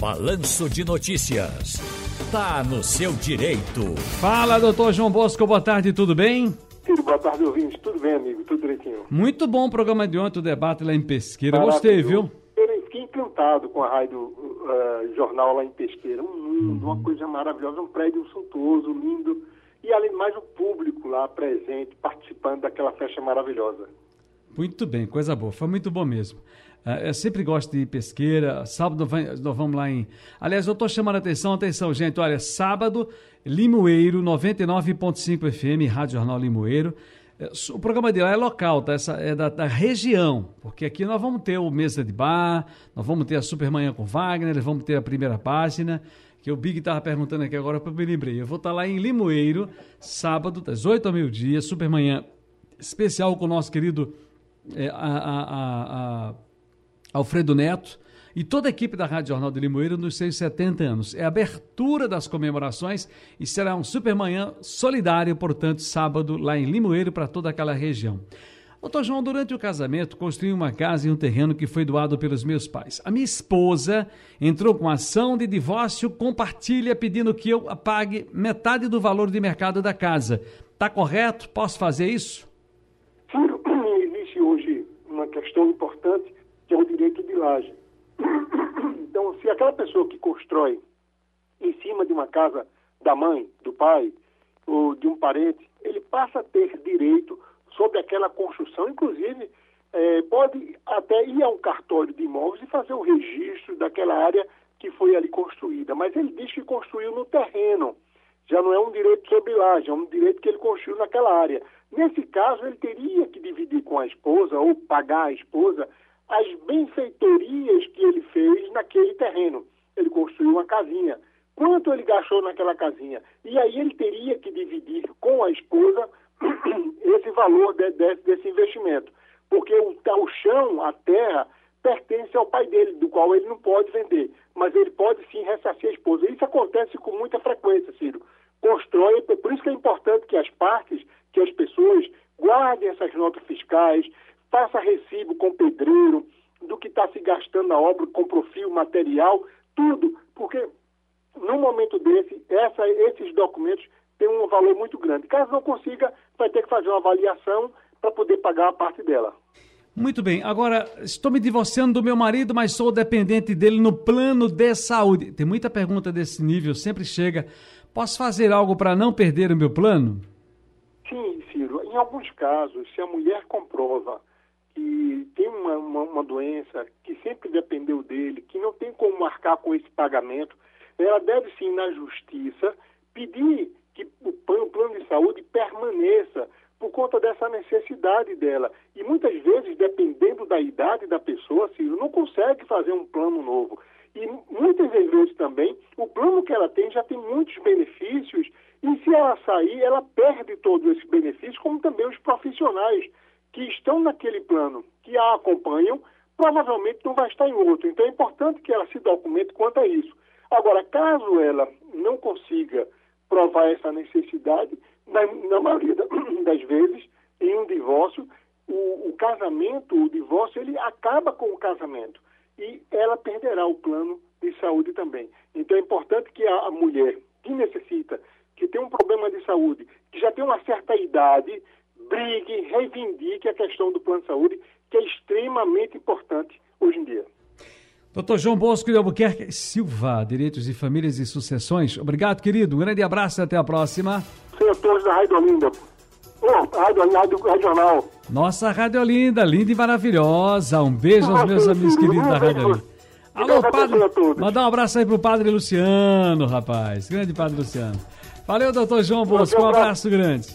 Balanço de Notícias. Tá no seu direito. Fala, doutor João Bosco, boa tarde, tudo bem? Tudo, boa tarde, ouvintes. Tudo bem, amigo? Tudo direitinho. Muito bom o programa de ontem, o debate lá em Pesqueira. Gostei, viu? Eu fiquei encantado com a rádio uh, jornal lá em Pesqueira. Um mundo, uhum. uma coisa maravilhosa, um prédio suntuoso, lindo. E além de mais, o público lá presente, participando daquela festa maravilhosa. Muito bem, coisa boa. Foi muito bom mesmo. Uh, eu sempre gosto de ir pesqueira. Sábado nós vamos lá em. Aliás, eu estou chamando a atenção, atenção, gente. Olha, sábado, Limoeiro, 99.5 FM, Rádio Jornal Limoeiro. É, o programa de lá é local, tá? Essa é da, da, região, porque aqui nós vamos ter o Mesa de Bar, nós vamos ter a Supermanhã com Wagner, vamos ter a primeira página, que o Big estava perguntando aqui agora, eu me lembrei. Eu vou estar tá lá em Limoeiro, sábado, das 8 ao meio-dia, Supermanhã especial com o nosso querido é, a, a, a, Alfredo Neto e toda a equipe da Rádio Jornal de Limoeiro nos seus 70 anos. É a abertura das comemorações e será um supermanhã solidário, portanto, sábado lá em Limoeiro para toda aquela região. Doutor João, durante o casamento, construí uma casa e um terreno que foi doado pelos meus pais. A minha esposa entrou com ação de divórcio, compartilha pedindo que eu pague metade do valor de mercado da casa. Está correto? Posso fazer isso? Ciro, existe hoje uma questão importante que é o direito de laje. Então, se aquela pessoa que constrói em cima de uma casa da mãe, do pai ou de um parente, ele passa a ter direito sobre aquela construção, inclusive é, pode até ir a um cartório de imóveis e fazer o registro daquela área que foi ali construída. Mas ele diz que construiu no terreno. Já não é um direito sobre laje, é um direito que ele construiu naquela área. Nesse caso, ele teria que dividir com a esposa ou pagar a esposa as benfeitorias que ele fez naquele terreno. Ele construiu uma casinha. Quanto ele gastou naquela casinha? E aí ele teria que dividir com a esposa esse valor de, de, desse investimento. Porque o, o chão, a terra, pertence ao pai dele, do qual ele não pode vender. Mas ele pode sim ressarcir a esposa. Isso acontece com muita frequência, Ciro. Constrói, por isso que é importante que as partes, que as pessoas guardem essas notas fiscais, faça recibo com pedreiro, do que está se gastando na obra, com profil, material, tudo, porque no momento desse, essa, esses documentos têm um valor muito grande. Caso não consiga, vai ter que fazer uma avaliação para poder pagar a parte dela. Muito bem. Agora, estou me divorciando do meu marido, mas sou dependente dele no plano de saúde. Tem muita pergunta desse nível, sempre chega. Posso fazer algo para não perder o meu plano? Ciro. Em alguns casos, se a mulher comprova que tem uma, uma, uma, doença que sempre dependeu dele, que não tem como marcar com esse pagamento, ela deve sim na justiça pedir que o plano de saúde permaneça por conta dessa necessidade dela. E muitas vezes, dependendo da idade da pessoa, Ciro, não consegue fazer um plano novo. E muitas vezes também, o plano que ela tem já tem muitos benefícios, ela sair, ela perde todos esses benefícios, como também os profissionais que estão naquele plano, que a acompanham, provavelmente não vai estar em outro. Então é importante que ela se documente quanto a isso. Agora, caso ela não consiga provar essa necessidade, na, na maioria das vezes, em um divórcio, o, o, casamento, o divórcio, ele acaba com o casamento e ela perderá o plano de saúde também. Então é importante que a, a mulher que necessita, que tem um problema de saúde, que já tem uma certa idade, brigue, reivindique a questão do plano de saúde, que é extremamente importante hoje em dia. Doutor João Bosco de Albuquerque Silva, Direitos de Famílias e Sucessões. Obrigado, querido. Um grande abraço e até a próxima. Senhores da Rádio Olinda. Oh, Rádio, Rádio Regional. Nossa Rádio Olinda, linda e maravilhosa. Um beijo aos meus amigos queridos da Rádio Olinda. Alô, padre. Mandar um abraço aí pro padre Luciano, rapaz. Grande padre Luciano. Valeu, doutor João Bosco. Um abraço grande.